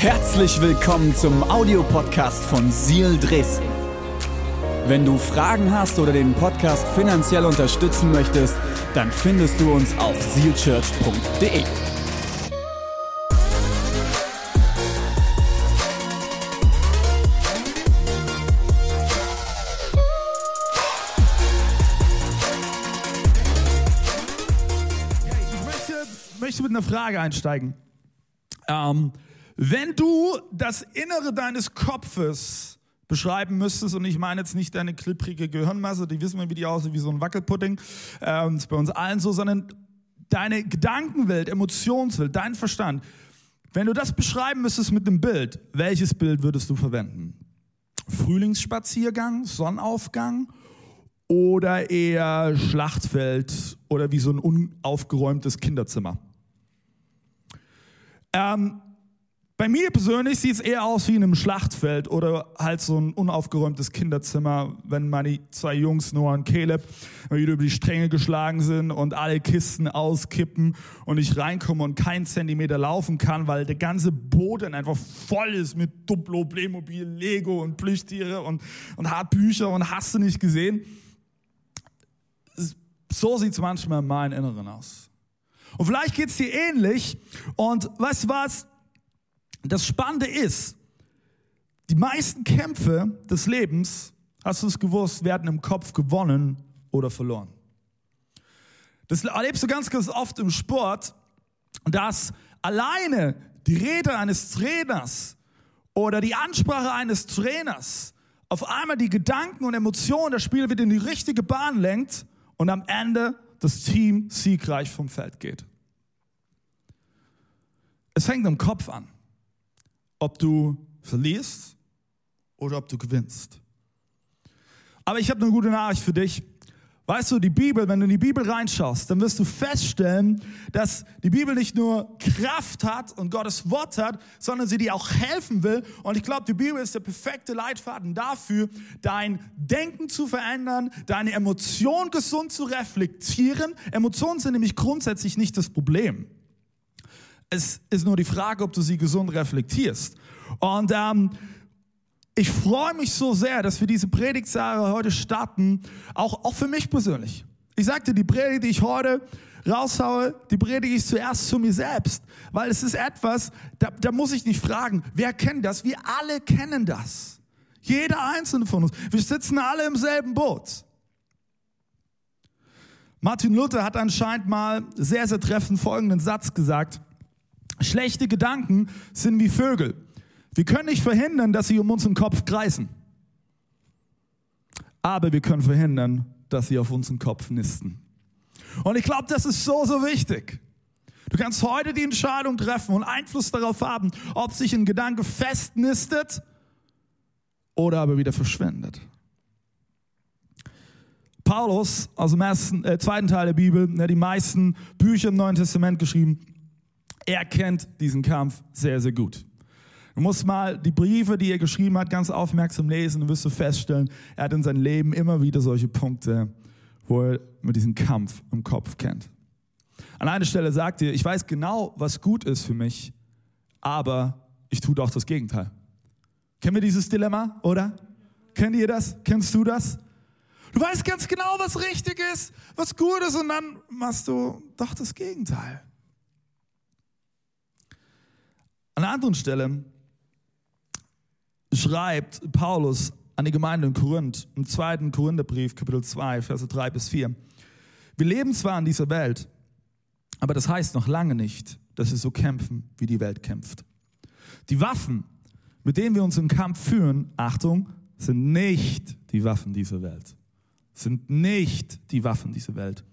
Herzlich willkommen zum Audiopodcast von Seal Dresden. Wenn du Fragen hast oder den Podcast finanziell unterstützen möchtest, dann findest du uns auf sealchurch.de. Ich möchte, möchte mit einer Frage einsteigen. Ähm, wenn du das Innere deines Kopfes beschreiben müsstest, und ich meine jetzt nicht deine klipprige Gehirnmasse, die wissen wir, wie die aussieht, wie so ein Wackelpudding, ähm, ist bei uns allen so, sondern deine Gedankenwelt, Emotionswelt, dein Verstand. Wenn du das beschreiben müsstest mit einem Bild, welches Bild würdest du verwenden? Frühlingsspaziergang, Sonnenaufgang oder eher Schlachtfeld oder wie so ein unaufgeräumtes Kinderzimmer? Ähm, bei mir persönlich sieht es eher aus wie in einem Schlachtfeld oder halt so ein unaufgeräumtes Kinderzimmer, wenn meine zwei Jungs, Noah und Caleb, wieder über die Stränge geschlagen sind und alle Kisten auskippen und ich reinkomme und keinen Zentimeter laufen kann, weil der ganze Boden einfach voll ist mit Duplo, Playmobil, Lego und Plüschtiere und, und Hartbücher und hast du nicht gesehen. So sieht es manchmal in meinem Inneren aus. Und vielleicht geht es dir ähnlich. Und weißt du was? Das Spannende ist, die meisten Kämpfe des Lebens, hast du es gewusst, werden im Kopf gewonnen oder verloren. Das erlebst du ganz, ganz oft im Sport, dass alleine die Rede eines Trainers oder die Ansprache eines Trainers auf einmal die Gedanken und Emotionen der Spieler wieder in die richtige Bahn lenkt und am Ende das Team siegreich vom Feld geht. Es fängt im Kopf an, ob du verlierst oder ob du gewinnst. Aber ich habe eine gute Nachricht für dich. Weißt du, die Bibel, wenn du in die Bibel reinschaust, dann wirst du feststellen, dass die Bibel nicht nur Kraft hat und Gottes Wort hat, sondern sie dir auch helfen will. Und ich glaube, die Bibel ist der perfekte Leitfaden dafür, dein Denken zu verändern, deine Emotionen gesund zu reflektieren. Emotionen sind nämlich grundsätzlich nicht das Problem. Es ist nur die Frage, ob du sie gesund reflektierst. Und ähm, ich freue mich so sehr, dass wir diese Predigtserie heute starten, auch, auch für mich persönlich. Ich sagte, die Predigt, die ich heute raushaue, die predige ich zuerst zu mir selbst, weil es ist etwas, da, da muss ich nicht fragen, wer kennt das? Wir alle kennen das. Jeder einzelne von uns. Wir sitzen alle im selben Boot. Martin Luther hat anscheinend mal sehr, sehr treffend folgenden Satz gesagt. Schlechte Gedanken sind wie Vögel. Wir können nicht verhindern, dass sie um unseren Kopf kreisen. Aber wir können verhindern, dass sie auf unseren Kopf nisten. Und ich glaube, das ist so, so wichtig. Du kannst heute die Entscheidung treffen und Einfluss darauf haben, ob sich ein Gedanke festnistet oder aber wieder verschwindet. Paulus aus dem ersten, äh, zweiten Teil der Bibel, der die meisten Bücher im Neuen Testament geschrieben, er kennt diesen Kampf sehr, sehr gut. Du musst mal die Briefe, die er geschrieben hat, ganz aufmerksam lesen und wirst du feststellen, er hat in seinem Leben immer wieder solche Punkte, wo er mit diesem Kampf im Kopf kennt. An einer Stelle sagt er, ich weiß genau, was gut ist für mich, aber ich tue doch das Gegenteil. Kennen wir dieses Dilemma, oder? Kennt ihr das? Kennst du das? Du weißt ganz genau, was richtig ist, was gut ist und dann machst du doch das Gegenteil. An einer anderen Stelle schreibt Paulus an die Gemeinde in Korinth, im zweiten Korintherbrief, Kapitel 2, Verse 3 bis 4. Wir leben zwar in dieser Welt, aber das heißt noch lange nicht, dass wir so kämpfen, wie die Welt kämpft. Die Waffen, mit denen wir uns im Kampf führen, Achtung, sind nicht die Waffen dieser Welt. Sind nicht die Waffen dieser Welt.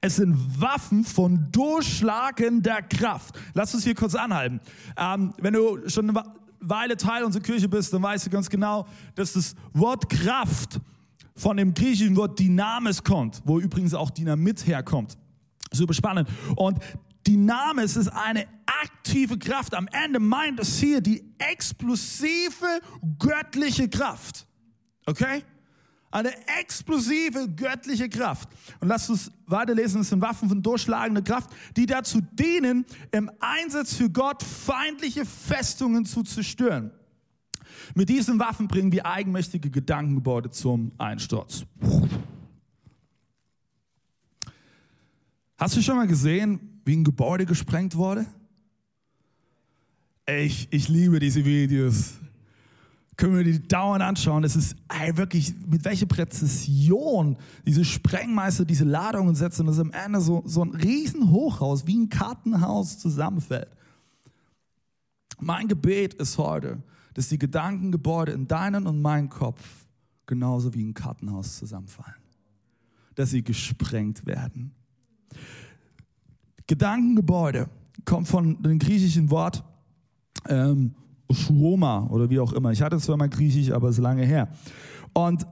Es sind Waffen von durchschlagender Kraft. Lass uns hier kurz anhalten. Ähm, wenn du schon eine Weile Teil unserer Kirche bist, dann weißt du ganz genau, dass das Wort Kraft von dem griechischen Wort Dynamis kommt, wo übrigens auch Dynamit herkommt. Super spannend. Und Dynamis ist eine aktive Kraft. Am Ende meint es hier die explosive göttliche Kraft. Okay? Eine explosive göttliche Kraft. Und lasst uns weiterlesen, es sind Waffen von durchschlagender Kraft, die dazu dienen, im Einsatz für Gott feindliche Festungen zu zerstören. Mit diesen Waffen bringen wir eigenmächtige Gedankengebäude zum Einsturz. Hast du schon mal gesehen, wie ein Gebäude gesprengt wurde? Ich, ich liebe diese Videos. Können wir die dauernd anschauen. Es ist ey, wirklich, mit welcher Präzision diese Sprengmeister diese Ladungen setzen, dass am Ende so, so ein Riesenhochhaus wie ein Kartenhaus zusammenfällt. Mein Gebet ist heute, dass die Gedankengebäude in deinen und meinen Kopf genauso wie ein Kartenhaus zusammenfallen. Dass sie gesprengt werden. Gedankengebäude kommt von dem griechischen Wort ähm, Shroma oder wie auch immer. Ich hatte zwar mal Griechisch, aber es ist lange her. Und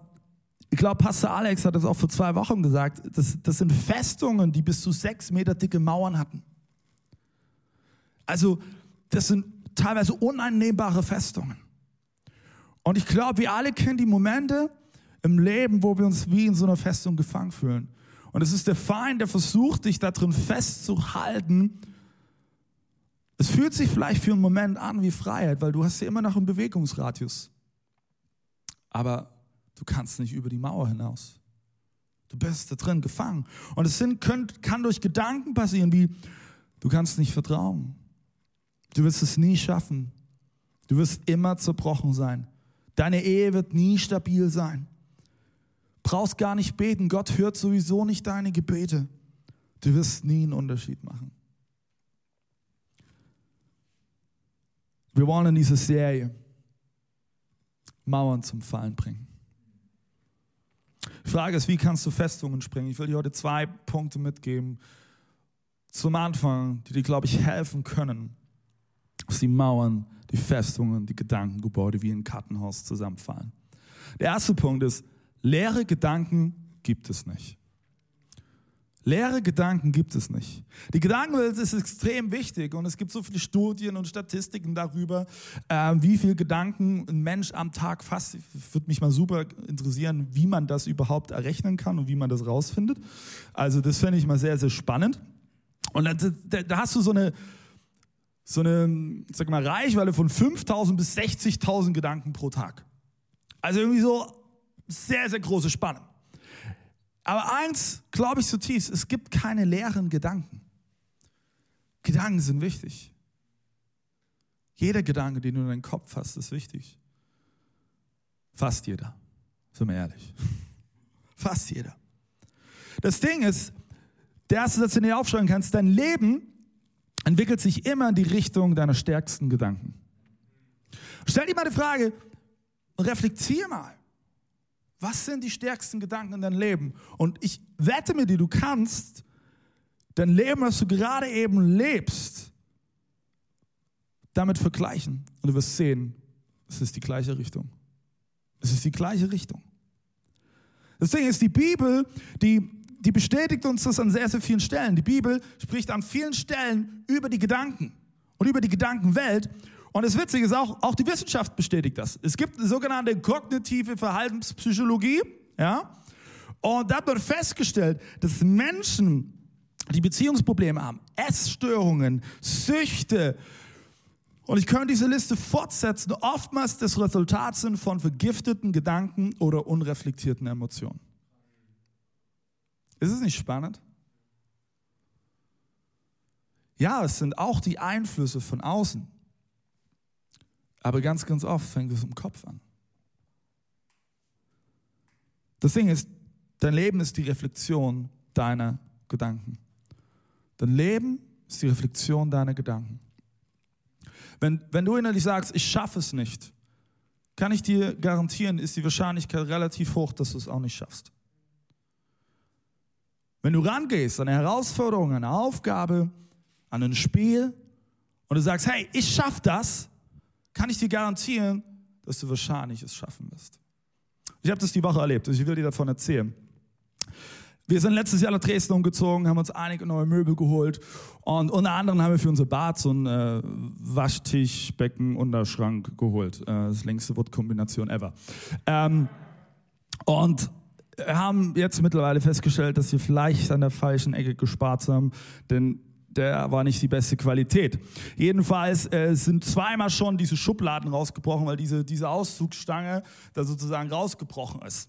ich glaube, Pastor Alex hat das auch vor zwei Wochen gesagt. Das, das sind Festungen, die bis zu sechs Meter dicke Mauern hatten. Also, das sind teilweise uneinnehmbare Festungen. Und ich glaube, wir alle kennen die Momente im Leben, wo wir uns wie in so einer Festung gefangen fühlen. Und es ist der Feind, der versucht, dich da drin festzuhalten. Es fühlt sich vielleicht für einen Moment an wie Freiheit, weil du hast ja immer noch einen Bewegungsradius. Aber du kannst nicht über die Mauer hinaus. Du bist da drin gefangen. Und es sind, könnt, kann durch Gedanken passieren, wie du kannst nicht vertrauen. Du wirst es nie schaffen. Du wirst immer zerbrochen sein. Deine Ehe wird nie stabil sein. Brauchst gar nicht beten. Gott hört sowieso nicht deine Gebete. Du wirst nie einen Unterschied machen. Wir wollen in dieser Serie Mauern zum Fallen bringen. Die Frage ist, wie kannst du Festungen sprengen? Ich will dir heute zwei Punkte mitgeben zum Anfang, die dir, glaube ich, helfen können, dass die Mauern, die Festungen, die Gedankengebäude wie ein Kartenhaus zusammenfallen. Der erste Punkt ist, leere Gedanken gibt es nicht. Leere Gedanken gibt es nicht. Die Gedankenwelt ist extrem wichtig und es gibt so viele Studien und Statistiken darüber, äh, wie viele Gedanken ein Mensch am Tag fasst. Würde mich mal super interessieren, wie man das überhaupt errechnen kann und wie man das rausfindet. Also das fände ich mal sehr, sehr spannend. Und da, da, hast du so eine, so eine, sag mal, Reichweite von 5.000 bis 60.000 Gedanken pro Tag. Also irgendwie so sehr, sehr große Spanne. Aber eins glaube ich zutiefst, es gibt keine leeren Gedanken. Gedanken sind wichtig. Jeder Gedanke, den du in deinen Kopf hast, ist wichtig. Fast jeder. Sind wir ehrlich. Fast jeder. Das Ding ist, der erste Satz, den du dir aufschreiben kannst, dein Leben entwickelt sich immer in die Richtung deiner stärksten Gedanken. Stell dir mal die Frage reflektier mal. Was sind die stärksten Gedanken in deinem Leben? Und ich wette mit dir, du kannst dein Leben, was du gerade eben lebst, damit vergleichen. Und du wirst sehen, es ist die gleiche Richtung. Es ist die gleiche Richtung. Deswegen ist die Bibel, die die bestätigt uns das an sehr, sehr vielen Stellen. Die Bibel spricht an vielen Stellen über die Gedanken und über die Gedankenwelt. Und das Witzige ist auch, auch die Wissenschaft bestätigt das. Es gibt eine sogenannte kognitive Verhaltenspsychologie, ja. Und da wird festgestellt, dass Menschen, die Beziehungsprobleme haben, Essstörungen, Süchte, und ich könnte diese Liste fortsetzen, oftmals das Resultat sind von vergifteten Gedanken oder unreflektierten Emotionen. Ist es nicht spannend? Ja, es sind auch die Einflüsse von außen. Aber ganz, ganz oft fängt es im Kopf an. Das Ding ist, dein Leben ist die Reflexion deiner Gedanken. Dein Leben ist die Reflexion deiner Gedanken. Wenn, wenn du innerlich sagst, ich schaffe es nicht, kann ich dir garantieren, ist die Wahrscheinlichkeit relativ hoch, dass du es auch nicht schaffst. Wenn du rangehst an eine Herausforderung, an eine Aufgabe, an ein Spiel und du sagst, hey, ich schaff das, kann ich dir garantieren, dass du wahrscheinlich es schaffen wirst. Ich habe das die Woche erlebt, ich will dir davon erzählen. Wir sind letztes Jahr nach Dresden umgezogen, haben uns einige neue Möbel geholt und unter anderem haben wir für unser Bad so ein äh, Waschtisch, Becken, Unterschrank geholt. Äh, das längste Wortkombination ever. Ähm, Und haben jetzt mittlerweile festgestellt, dass wir vielleicht an der falschen Ecke gespart haben, denn der war nicht die beste Qualität. Jedenfalls äh, sind zweimal schon diese Schubladen rausgebrochen, weil diese, diese Auszugsstange da sozusagen rausgebrochen ist.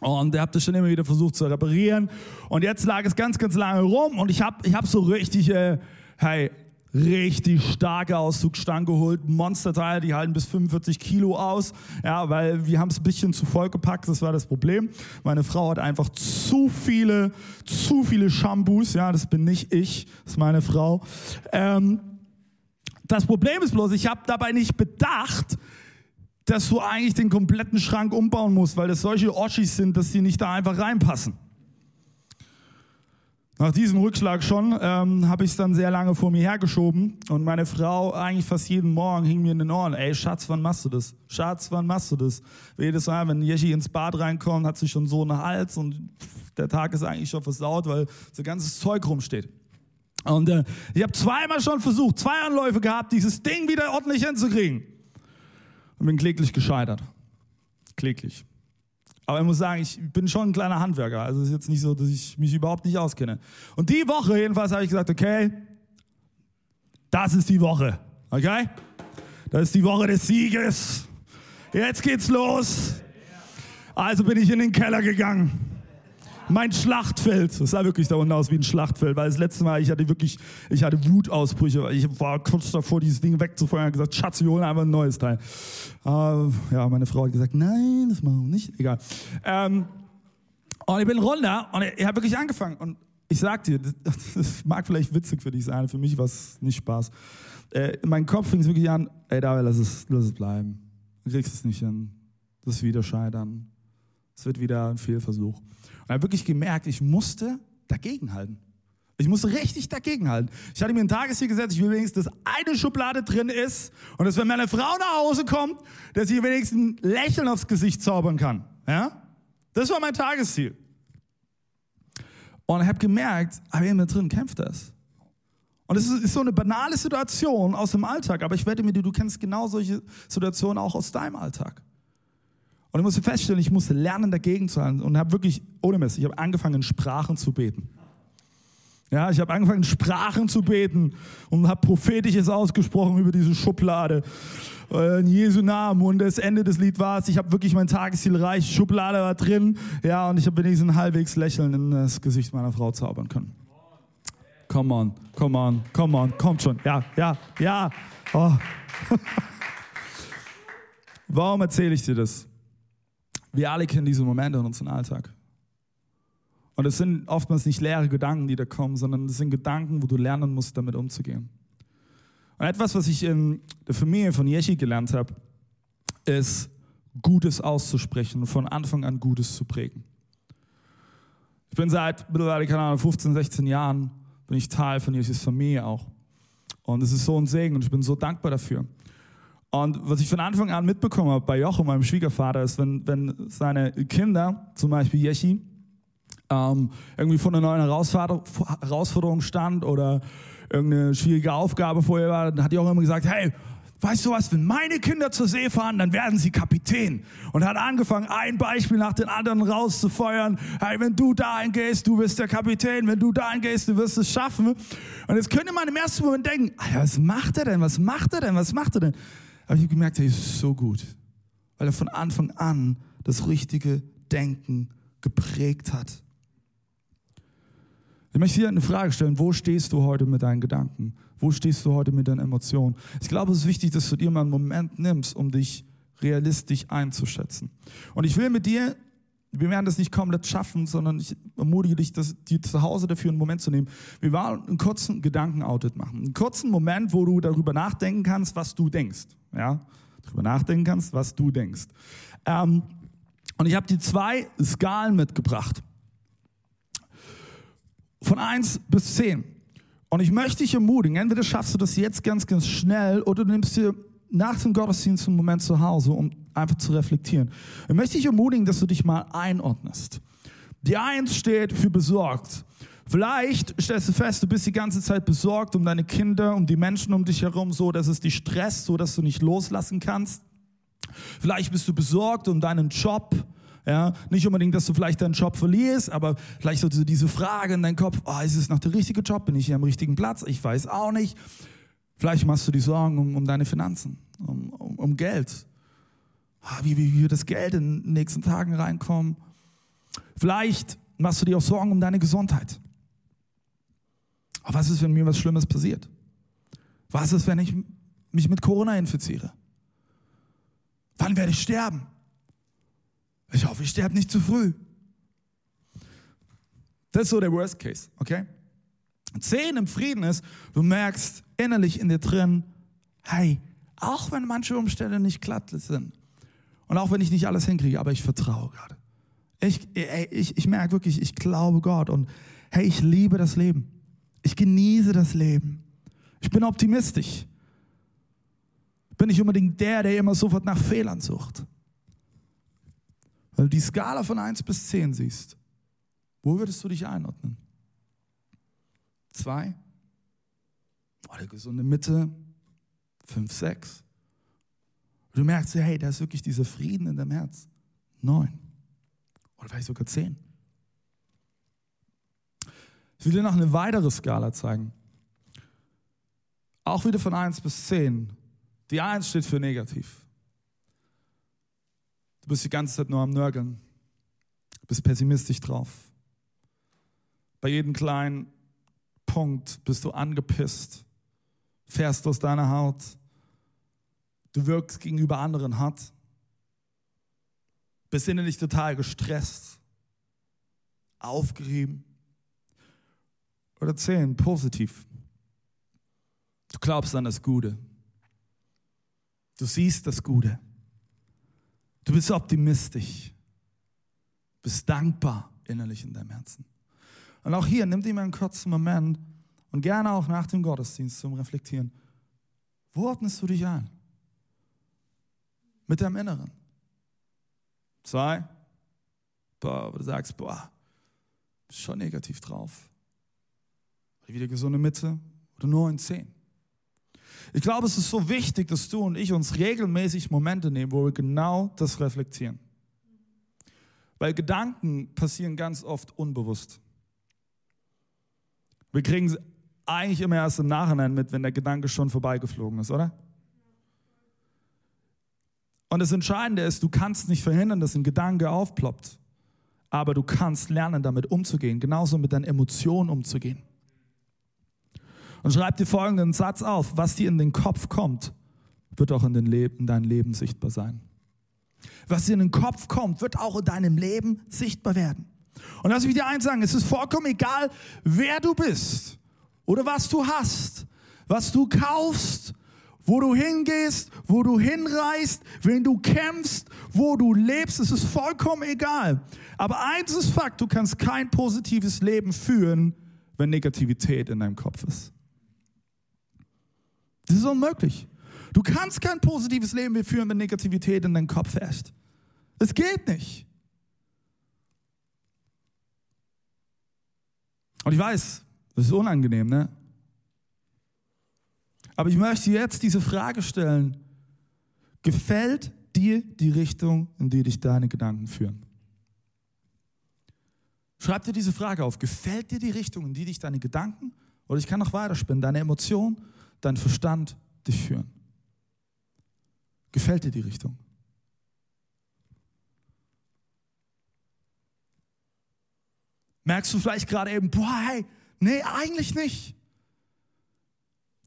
Und er hat das schon immer wieder versucht zu reparieren. Und jetzt lag es ganz, ganz lange rum und ich habe ich hab so richtig, äh, hey, richtig starke Auszugstangen geholt, Monsterteile, die halten bis 45 Kilo aus, ja, weil wir haben es ein bisschen zu voll gepackt, das war das Problem. Meine Frau hat einfach zu viele, zu viele Shampoos, ja, das bin nicht ich, das ist meine Frau. Ähm, das Problem ist bloß, ich habe dabei nicht bedacht, dass du eigentlich den kompletten Schrank umbauen musst, weil das solche Oschis sind, dass die nicht da einfach reinpassen. Nach diesem Rückschlag schon ähm, habe ich es dann sehr lange vor mir hergeschoben und meine Frau eigentlich fast jeden Morgen hing mir in den Ohren, ey Schatz, wann machst du das? Schatz, wann machst du das? Jedes Mal, wenn Jeschi ins Bad reinkommt, hat sie schon so einen Hals und der Tag ist eigentlich schon versaut, weil so ganzes Zeug rumsteht. Und äh, ich habe zweimal schon versucht, zwei Anläufe gehabt, dieses Ding wieder ordentlich hinzukriegen und bin kläglich gescheitert. Kläglich. Aber ich muss sagen, ich bin schon ein kleiner Handwerker. Also es ist jetzt nicht so, dass ich mich überhaupt nicht auskenne. Und die Woche jedenfalls habe ich gesagt, okay, das ist die Woche. Okay? Das ist die Woche des Sieges. Jetzt geht's los. Also bin ich in den Keller gegangen mein Schlachtfeld. Das sah wirklich da unten aus wie ein Schlachtfeld, weil das letzte Mal, ich hatte wirklich, ich hatte Wutausbrüche. Ich war kurz davor, dieses Ding wegzufeuern und gesagt, Schatz, wir holen einfach ein neues Teil. Äh, ja, meine Frau hat gesagt, nein, das machen wir nicht. Egal. Ähm, und ich bin runter und ich, ich habe wirklich angefangen. Und ich sag dir, das, das, mag vielleicht witzig für dich sein, für mich war es nicht Spaß. Äh, mein Kopf fing wirklich an, ey David, lass es, lass es bleiben. Du kriegst es nicht hin. Das ist wieder Scheitern. Es wird wieder ein Fehlversuch. Und habe wirklich gemerkt, ich musste dagegenhalten. Ich musste richtig dagegenhalten. Ich hatte mir ein Tagesziel gesetzt, ich will wenigstens, dass eine Schublade drin ist und dass, wenn meine Frau nach Hause kommt, dass sie wenigstens ein Lächeln aufs Gesicht zaubern kann. Ja? Das war mein Tagesziel. Und ich habe gemerkt, aber in mir drin kämpft das. Und es ist so eine banale Situation aus dem Alltag, aber ich wette mir, du kennst genau solche Situationen auch aus deinem Alltag. Und ich musste feststellen, ich musste lernen, dagegen zu halten. Und habe wirklich, ohne Mist, ich habe angefangen, in Sprachen zu beten. Ja, ich habe angefangen, in Sprachen zu beten und habe prophetisches ausgesprochen über diese Schublade. Äh, in Jesu Namen. Und das Ende des Lieds war es, ich habe wirklich mein Tagesziel erreicht, Schublade war drin. Ja, und ich habe wenigstens ein halbwegs Lächeln in das Gesicht meiner Frau zaubern können. Come on, come on, come on, kommt schon. Ja, ja, ja. Oh. Warum erzähle ich dir das? Wir alle kennen diese Momente in unserem Alltag. Und es sind oftmals nicht leere Gedanken, die da kommen, sondern es sind Gedanken, wo du lernen musst, damit umzugehen. Und etwas, was ich in der Familie von Yeshi gelernt habe, ist, Gutes auszusprechen und von Anfang an Gutes zu prägen. Ich bin seit mittlerweile, keine Ahnung, 15, 16 Jahren, bin ich Teil von Yeshis Familie auch. Und es ist so ein Segen und ich bin so dankbar dafür. Und was ich von Anfang an mitbekommen habe bei Jochen, meinem Schwiegervater, ist, wenn, wenn seine Kinder, zum Beispiel Yeshi, ähm, irgendwie vor einer neuen Herausforderung stand oder irgendeine schwierige Aufgabe vorher war, dann hat Jochen immer gesagt, hey, weißt du was, wenn meine Kinder zur See fahren, dann werden sie Kapitän. Und hat angefangen, ein Beispiel nach dem anderen rauszufeuern. Hey, wenn du dahin gehst, du bist der Kapitän. Wenn du dahin gehst, du wirst es schaffen. Und jetzt könnte man im ersten Moment denken, was macht er denn? Was macht er denn? Was macht er denn? Aber ich habe gemerkt, er ist so gut, weil er von Anfang an das richtige Denken geprägt hat. Ich möchte hier eine Frage stellen, wo stehst du heute mit deinen Gedanken? Wo stehst du heute mit deinen Emotionen? Ich glaube, es ist wichtig, dass du dir mal einen Moment nimmst, um dich realistisch einzuschätzen. Und ich will mit dir, wir werden das nicht komplett schaffen, sondern ich ermutige dich, das, dir zu Hause dafür einen Moment zu nehmen. Wir wollen einen kurzen Gedankenaudit machen. Einen kurzen Moment, wo du darüber nachdenken kannst, was du denkst ja, darüber nachdenken kannst, was du denkst. Ähm, und ich habe die zwei Skalen mitgebracht. Von 1 bis 10. Und ich möchte dich ermutigen, entweder schaffst du das jetzt ganz, ganz schnell oder du nimmst dir nach dem Gottesdienst einen Moment zu Hause, um einfach zu reflektieren. Ich möchte dich ermutigen, dass du dich mal einordnest. Die Eins steht für besorgt. Vielleicht stellst du fest, du bist die ganze Zeit besorgt um deine Kinder, um die Menschen um dich herum, so dass es dich stresst, so dass du nicht loslassen kannst. Vielleicht bist du besorgt um deinen Job, Ja, nicht unbedingt, dass du vielleicht deinen Job verlierst, aber vielleicht so diese Frage in deinem Kopf, oh, ist es noch der richtige Job? Bin ich hier am richtigen Platz? Ich weiß auch nicht. Vielleicht machst du dir Sorgen um, um deine Finanzen, um, um, um Geld. Ah, wie, wie, wie wird das Geld in den nächsten Tagen reinkommen? Vielleicht machst du dir auch Sorgen um deine Gesundheit. Aber was ist, wenn mir was Schlimmes passiert? Was ist, wenn ich mich mit Corona infiziere? Wann werde ich sterben? Ich hoffe, ich sterbe nicht zu früh. Das ist so der Worst Case, okay? Zehn im Frieden ist, du merkst innerlich in dir drin, hey, auch wenn manche Umstände nicht glatt sind und auch wenn ich nicht alles hinkriege, aber ich vertraue gerade. Ich, ich, ich merke wirklich, ich glaube Gott und hey, ich liebe das Leben. Ich genieße das Leben. Ich bin optimistisch. Bin nicht unbedingt der, der immer sofort nach Fehlern sucht. Wenn du die Skala von 1 bis 10 siehst, wo würdest du dich einordnen? Zwei? Oder gesunde Mitte? Fünf, sechs? Du merkst, hey, da ist wirklich dieser Frieden in deinem Herz. Neun. Oder vielleicht sogar zehn. Ich will dir noch eine weitere Skala zeigen. Auch wieder von 1 bis 10. Die 1 steht für negativ. Du bist die ganze Zeit nur am Nörgeln. Du bist pessimistisch drauf. Bei jedem kleinen Punkt bist du angepisst, fährst aus deiner Haut. Du wirkst gegenüber anderen hart. Bist innerlich total gestresst, aufgerieben. Oder zehn, positiv. Du glaubst an das Gute. Du siehst das Gute. Du bist optimistisch. Bist dankbar innerlich in deinem Herzen. Und auch hier, nimm dir mal einen kurzen Moment und gerne auch nach dem Gottesdienst zum Reflektieren. Wo ordnest du dich ein? Mit deinem Inneren. Zwei. Boah, du sagst, boah, bist schon negativ drauf. Oder wieder gesunde Mitte. Oder neun, zehn. Ich glaube, es ist so wichtig, dass du und ich uns regelmäßig Momente nehmen, wo wir genau das reflektieren. Weil Gedanken passieren ganz oft unbewusst. Wir kriegen sie eigentlich immer erst im Nachhinein mit, wenn der Gedanke schon vorbeigeflogen ist, oder? Und das Entscheidende ist, du kannst nicht verhindern, dass ein Gedanke aufploppt, aber du kannst lernen, damit umzugehen, genauso mit deinen Emotionen umzugehen. Und schreib dir folgenden Satz auf, was dir in den Kopf kommt, wird auch in, den Leben, in deinem Leben sichtbar sein. Was dir in den Kopf kommt, wird auch in deinem Leben sichtbar werden. Und lass mich dir eins sagen, es ist vollkommen egal, wer du bist oder was du hast, was du kaufst, wo du hingehst, wo du hinreist, wen du kämpfst, wo du lebst, es ist vollkommen egal. Aber eins ist Fakt, du kannst kein positives Leben führen, wenn Negativität in deinem Kopf ist. Das ist unmöglich. Du kannst kein positives Leben führen, wenn Negativität in deinem Kopf herrscht. Es geht nicht. Und ich weiß, das ist unangenehm, ne? Aber ich möchte jetzt diese Frage stellen. Gefällt dir die Richtung, in die dich deine Gedanken führen? Schreib dir diese Frage auf. Gefällt dir die Richtung, in die dich deine Gedanken, oder ich kann noch weiterspinnen, deine Emotionen, dein Verstand dich führen? Gefällt dir die Richtung? Merkst du vielleicht gerade eben, boah, hey, nee, eigentlich nicht.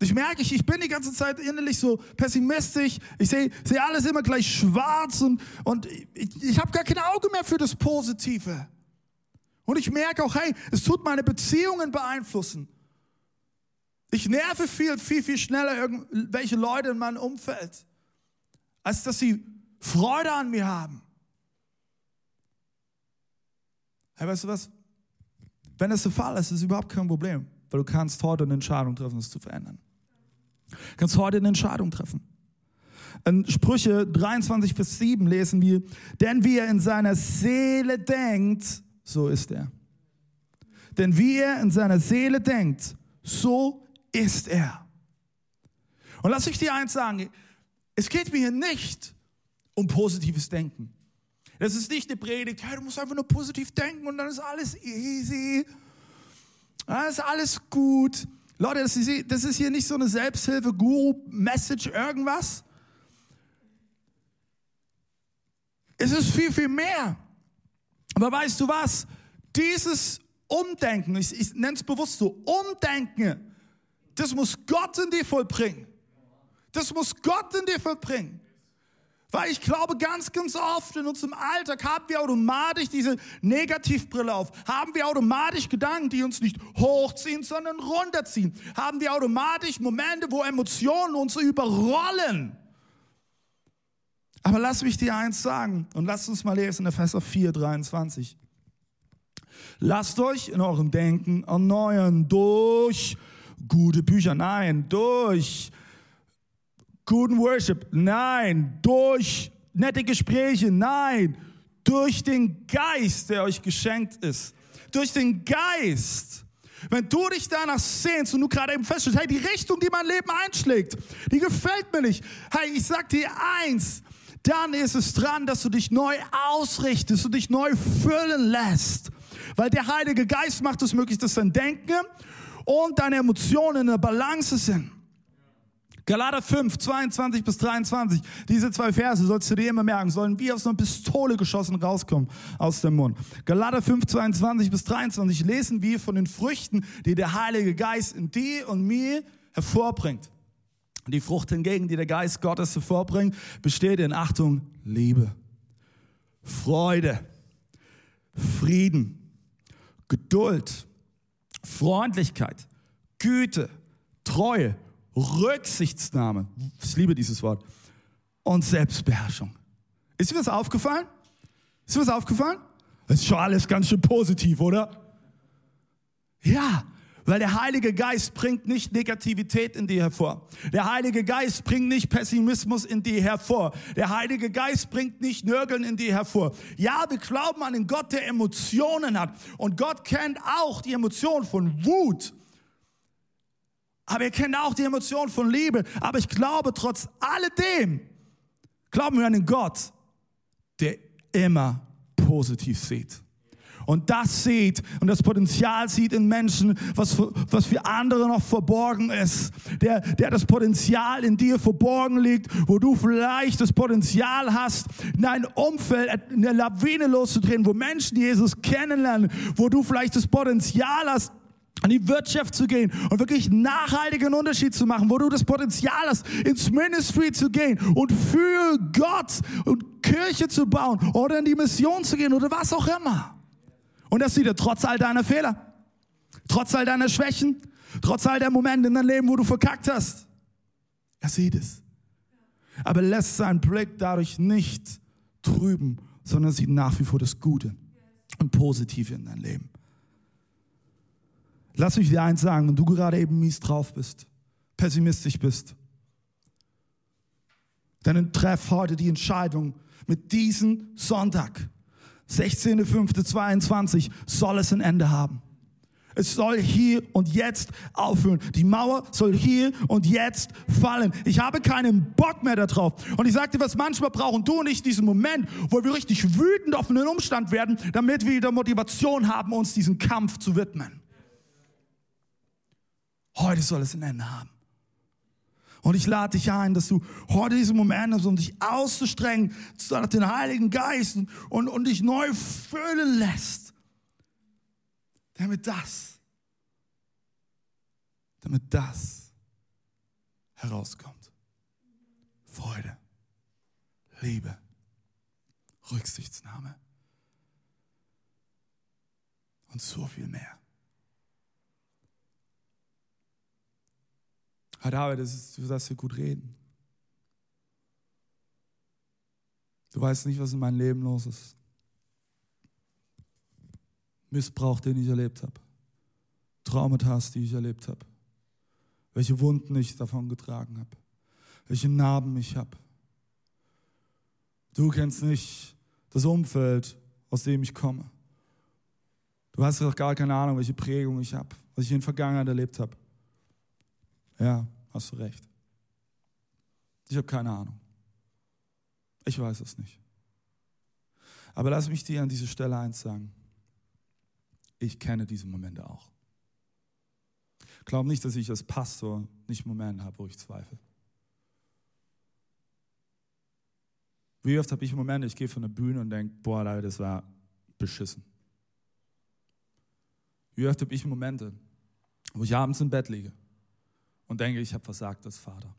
Ich merke, ich, ich bin die ganze Zeit innerlich so pessimistisch. Ich sehe seh alles immer gleich schwarz und, und ich, ich habe gar kein Auge mehr für das Positive. Und ich merke auch, hey, es tut meine Beziehungen beeinflussen. Ich nerve viel, viel, viel schneller irgendwelche Leute in meinem Umfeld, als dass sie Freude an mir haben. Hey, weißt du was? Wenn das der Fall ist, ist es überhaupt kein Problem, weil du kannst heute eine Entscheidung treffen, es zu verändern. Du kannst heute eine Entscheidung treffen. In Sprüche 23, Vers 7 lesen wir, denn wie er in seiner Seele denkt, so ist er. Denn wie er in seiner Seele denkt, so ist er. Und lass ich dir eins sagen, es geht mir hier nicht um positives Denken. Das ist nicht eine Predigt, hey, du musst einfach nur positiv denken und dann ist alles easy. Dann ist alles gut. Leute, das ist, hier nicht so eine Selbsthilfe-Guru-Message, irgendwas. Es ist viel, viel mehr. Aber weißt du was? Dieses Umdenken, ich, ich nenne es bewusst so, Umdenken, das muss Gott in dir vollbringen. Das muss Gott in dir vollbringen. Weil ich glaube, ganz, ganz oft in unserem Alltag haben wir automatisch diese Negativbrille auf. Haben wir automatisch Gedanken, die uns nicht hochziehen, sondern runterziehen. Haben wir automatisch Momente, wo Emotionen uns überrollen. Aber lass mich dir eins sagen und lasst uns mal lesen in Epheser 4, 23. Lasst euch in eurem Denken erneuern durch gute Bücher, nein, durch guten Worship, nein, durch nette Gespräche, nein, durch den Geist, der euch geschenkt ist. Durch den Geist. Wenn du dich danach sehnst und du gerade eben feststellst, hey, die Richtung, die mein Leben einschlägt, die gefällt mir nicht. Hey, ich sag dir eins, dann ist es dran, dass du dich neu ausrichtest und dich neu füllen lässt. Weil der Heilige Geist macht es möglich, dass dein Denken und deine Emotionen in der Balance sind. Galater 5, 22 bis 23. Diese zwei Verse sollst du dir immer merken, sollen wie aus einer Pistole geschossen rauskommen aus dem Mund. Galater 5, 22 bis 23 lesen wir von den Früchten, die der Heilige Geist in dir und mir hervorbringt. Die Frucht hingegen, die der Geist Gottes hervorbringt, besteht in Achtung, Liebe, Freude, Frieden, Geduld, Freundlichkeit, Güte, Treue, Rücksichtsnahme. Ich liebe dieses Wort. Und Selbstbeherrschung. Ist dir was aufgefallen? Ist dir was aufgefallen? Das ist schon alles ganz schön positiv, oder? Ja, weil der Heilige Geist bringt nicht Negativität in dir hervor. Der Heilige Geist bringt nicht Pessimismus in dir hervor. Der Heilige Geist bringt nicht Nörgeln in dir hervor. Ja, wir glauben an den Gott, der Emotionen hat. Und Gott kennt auch die Emotion von Wut. Aber er kennt auch die Emotion von Liebe. Aber ich glaube, trotz alledem, glauben wir an den Gott, der immer positiv sieht und das sieht und das Potenzial sieht in Menschen, was, was für andere noch verborgen ist. Der, der das Potenzial in dir verborgen liegt, wo du vielleicht das Potenzial hast, in dein Umfeld eine Lawine loszudrehen, wo Menschen Jesus kennenlernen, wo du vielleicht das Potenzial hast, an die Wirtschaft zu gehen und wirklich nachhaltigen Unterschied zu machen, wo du das Potenzial hast, ins Ministry zu gehen und für Gott und Kirche zu bauen oder in die Mission zu gehen oder was auch immer. Und das sieht er trotz all deiner Fehler, trotz all deiner Schwächen, trotz all der Momente in deinem Leben, wo du verkackt hast. Er sieht es. Aber lässt seinen Blick dadurch nicht trüben, sondern sieht nach wie vor das Gute und Positive in deinem Leben. Lass mich dir eins sagen, wenn du gerade eben mies drauf bist, pessimistisch bist, dann treff heute die Entscheidung mit diesem Sonntag 16.05.22 soll es ein Ende haben. Es soll hier und jetzt aufhören. Die Mauer soll hier und jetzt fallen. Ich habe keinen Bock mehr darauf. Und ich sagte, was manchmal brauchen du und ich diesen Moment, wo wir richtig wütend auf einen Umstand werden, damit wir wieder Motivation haben, uns diesem Kampf zu widmen. Heute soll es ein Ende haben. Und ich lade dich ein, dass du heute diesen Moment hast, um dich auszustrengen, nach den Heiligen Geist und, und dich neu füllen lässt. Damit das, damit das herauskommt. Freude, Liebe, Rücksichtsnahme und so viel mehr. Herr David, das ist, du darfst hier gut reden. Du weißt nicht, was in meinem Leben los ist. Missbrauch, den ich erlebt habe. Traumata, die ich erlebt habe. Welche Wunden ich davon getragen habe. Welche Narben ich habe. Du kennst nicht das Umfeld, aus dem ich komme. Du hast doch gar keine Ahnung, welche Prägung ich habe, was ich in der Vergangenheit erlebt habe. Ja, hast du recht. Ich habe keine Ahnung. Ich weiß es nicht. Aber lass mich dir an dieser Stelle eins sagen. Ich kenne diese Momente auch. Glaub nicht, dass ich als Pastor nicht Momente habe, wo ich zweifle. Wie oft habe ich Momente, ich gehe von der Bühne und denke, boah, Leute, das war beschissen. Wie oft habe ich Momente, wo ich abends im Bett liege und denke, ich habe versagt als Vater.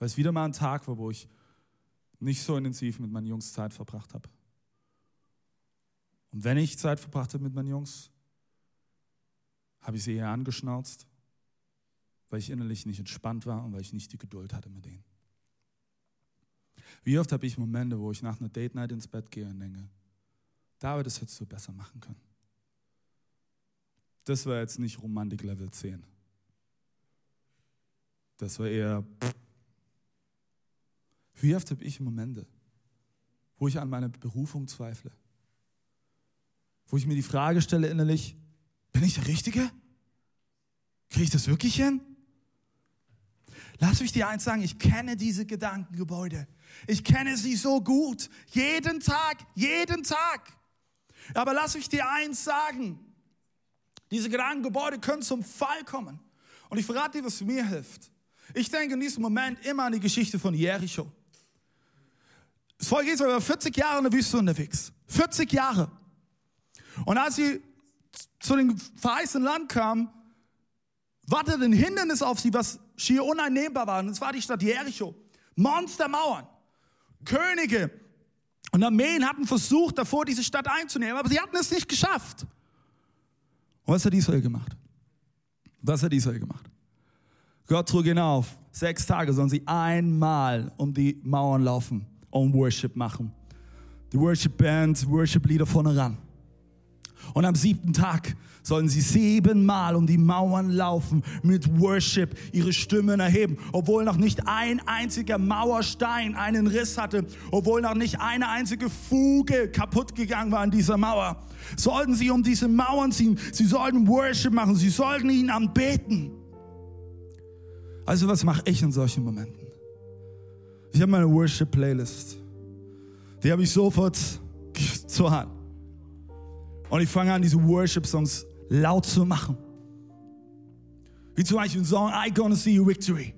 Weil es wieder mal ein Tag war, wo ich nicht so intensiv mit meinen Jungs Zeit verbracht habe. Und wenn ich Zeit verbracht habe mit meinen Jungs, habe ich sie eher angeschnauzt, weil ich innerlich nicht entspannt war und weil ich nicht die Geduld hatte mit denen. Wie oft habe ich Momente, wo ich nach einer Date Night ins Bett gehe und denke, David, das hättest du besser machen können. Das war jetzt nicht Romantik Level 10. Das war eher. Wie oft habe ich Momente, wo ich an meine Berufung zweifle? Wo ich mir die Frage stelle innerlich, bin ich der Richtige? Kriege ich das wirklich hin? Lass mich dir eins sagen, ich kenne diese Gedankengebäude. Ich kenne sie so gut. Jeden Tag, jeden Tag. Aber lass mich dir eins sagen. Diese Gedankengebäude können zum Fall kommen. Und ich verrate dir, was mir hilft. Ich denke in diesem Moment immer an die Geschichte von Jericho. Das Volk Israel war 40 Jahre in der Wüste unterwegs. 40 Jahre. Und als sie zu dem verheißenen Land kamen, wartete ein Hindernis auf sie, was schier uneinnehmbar war. Und das war die Stadt Jericho. Monstermauern. Könige und Armeen hatten versucht, davor diese Stadt einzunehmen, aber sie hatten es nicht geschafft. Und was hat Israel gemacht? Was hat Israel gemacht? Gott trug ihn auf. Sechs Tage sollen sie einmal um die Mauern laufen und Worship machen. Die Worship Band, Worship Lieder vorne ran. Und am siebten Tag sollen sie siebenmal um die Mauern laufen, mit Worship ihre Stimmen erheben, obwohl noch nicht ein einziger Mauerstein einen Riss hatte, obwohl noch nicht eine einzige Fuge kaputt gegangen war an dieser Mauer. Sollten sie um diese Mauern ziehen, sie sollten Worship machen, sie sollten ihn anbeten. Also was mache ich in solchen Momenten? Ich habe meine Worship-Playlist. Die habe ich sofort zur Hand. Und ich fange an, diese Worship-Songs laut zu machen. Wie zum Beispiel ein Song, I Gonna See You Victory.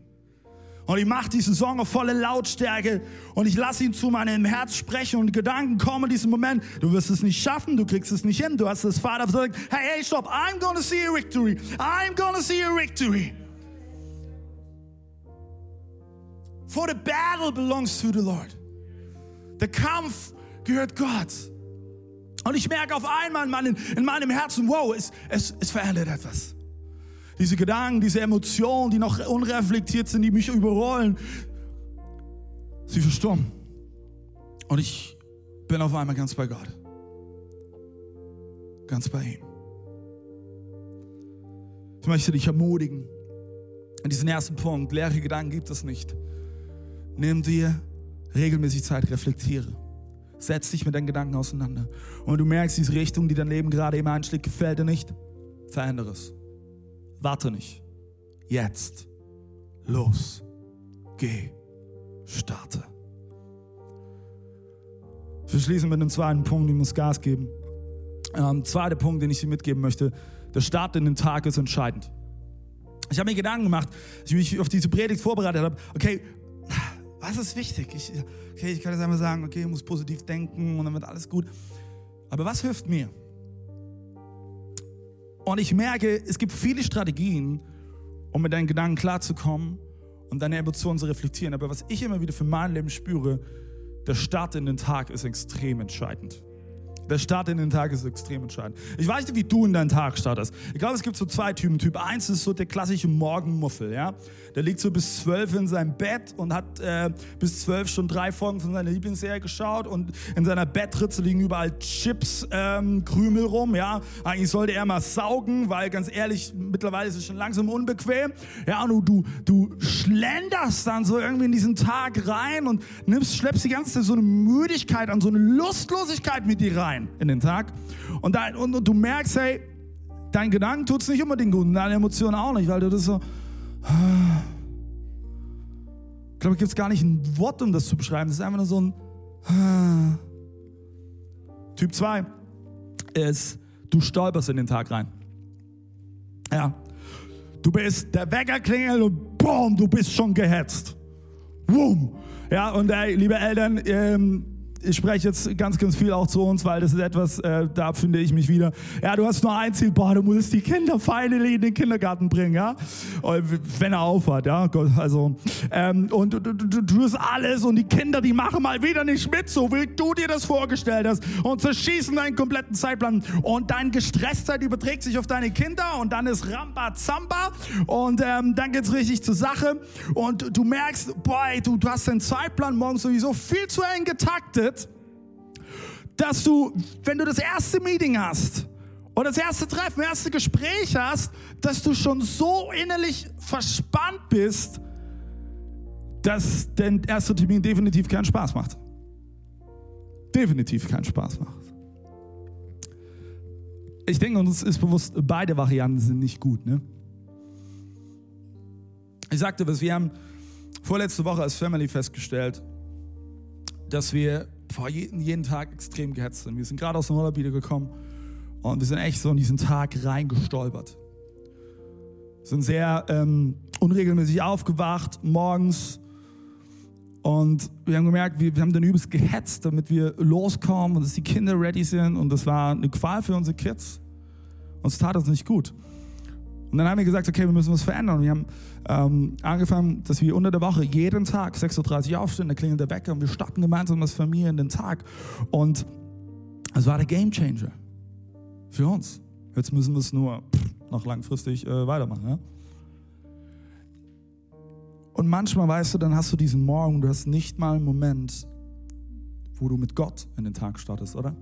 Und ich mache diesen Song auf volle Lautstärke und ich lasse ihn zu meinem Herz sprechen und Gedanken kommen in diesem Moment. Du wirst es nicht schaffen, du kriegst es nicht hin, du hast das Vater gesagt, hey, hey, stopp, I'm gonna see a victory, I'm gonna see a victory. For the battle belongs to the Lord. Der Kampf gehört Gott. Und ich merke auf einmal in meinem, in meinem Herzen, wow, es, es, es verändert etwas. Diese Gedanken, diese Emotionen, die noch unreflektiert sind, die mich überrollen, sie verstummen. Und ich bin auf einmal ganz bei Gott. Ganz bei ihm. Ich möchte dich ermutigen. In diesem ersten Punkt, leere Gedanken gibt es nicht. Nimm dir regelmäßig Zeit, reflektiere. Setz dich mit deinen Gedanken auseinander. Und du merkst, diese Richtung, die dein Leben gerade immer einschlägt, gefällt dir nicht, verändere es. Warte nicht. Jetzt. Los. Geh. Starte. Wir schließen mit einem zweiten Punkt, ich muss Gas geben. Ähm, zweiter Punkt, den ich dir mitgeben möchte. Der Start in den Tag ist entscheidend. Ich habe mir Gedanken gemacht, als ich mich auf diese Predigt vorbereitet habe. Okay, was ist wichtig? Ich, okay, ich kann jetzt einmal sagen, okay, ich muss positiv denken und dann wird alles gut. Aber was hilft mir? Und ich merke, es gibt viele Strategien, um mit deinen Gedanken klarzukommen und deine Emotionen zu reflektieren. Aber was ich immer wieder für mein Leben spüre, der Start in den Tag ist extrem entscheidend. Der Start in den Tag ist extrem entscheidend. Ich weiß nicht, wie du in deinen Tag startest. Ich glaube, es gibt so zwei Typen. Typ 1 ist so der klassische Morgenmuffel, ja. Der liegt so bis zwölf in seinem Bett und hat äh, bis zwölf schon drei Folgen von seiner Lieblingsserie geschaut und in seiner Bettritze liegen überall Chips, ähm, Krümel rum, ja. Eigentlich sollte er mal saugen, weil ganz ehrlich, mittlerweile ist es schon langsam unbequem. Ja, und du, du schlenderst dann so irgendwie in diesen Tag rein und nimmst, schleppst die ganze Zeit so eine Müdigkeit an, so eine Lustlosigkeit mit dir rein in den Tag. Und, dein, und, und du merkst, hey, dein Gedanken tut es nicht unbedingt gut und deine Emotionen auch nicht, weil du das so. Ich glaube, es gibt gar nicht ein Wort, um das zu beschreiben. Es ist einfach nur so ein. Typ 2 ist, du stolperst in den Tag rein. Ja. Du bist, der Wecker klingelt und boom, du bist schon gehetzt. Boom. Ja, und ey, liebe Eltern, ähm, ich spreche jetzt ganz, ganz viel auch zu uns, weil das ist etwas, äh, da finde ich mich wieder. Ja, du hast nur ein Ziel, boah, du musst die Kinder finally in den Kindergarten bringen, ja. Wenn er aufhört, ja. Also, ähm, und du, du, du tust alles und die Kinder, die machen mal wieder nicht mit, so wie du dir das vorgestellt hast und zerschießen deinen kompletten Zeitplan und dein Gestresstheit überträgt sich auf deine Kinder und dann ist Rambazamba und ähm, dann geht's richtig zur Sache und du merkst, boah, du, du hast deinen Zeitplan morgens sowieso viel zu eng getaktet dass du, wenn du das erste Meeting hast oder das erste Treffen, das erste Gespräch hast, dass du schon so innerlich verspannt bist, dass der erste Termin definitiv keinen Spaß macht. Definitiv keinen Spaß macht. Ich denke, uns ist bewusst, beide Varianten sind nicht gut. Ne? Ich sagte was, wir haben vorletzte Woche als Family festgestellt, dass wir vor jeden, jeden Tag extrem gehetzt sind. Wir sind gerade aus dem Urlaub wieder gekommen und wir sind echt so in diesen Tag reingestolpert. Sind sehr ähm, unregelmäßig aufgewacht morgens und wir haben gemerkt, wir, wir haben dann übelst gehetzt, damit wir loskommen und dass die Kinder ready sind und das war eine Qual für unsere Kids. Uns tat das nicht gut. Und dann haben wir gesagt, okay, wir müssen was verändern. Wir haben ähm, angefangen, dass wir unter der Woche jeden Tag 6.30 Uhr aufstehen, da klingelt der Wecker und wir starten gemeinsam als Familie in den Tag. Und es war der Game Changer für uns. Jetzt müssen wir es nur noch langfristig äh, weitermachen. Ja? Und manchmal, weißt du, dann hast du diesen Morgen, du hast nicht mal einen Moment, wo du mit Gott in den Tag startest, oder?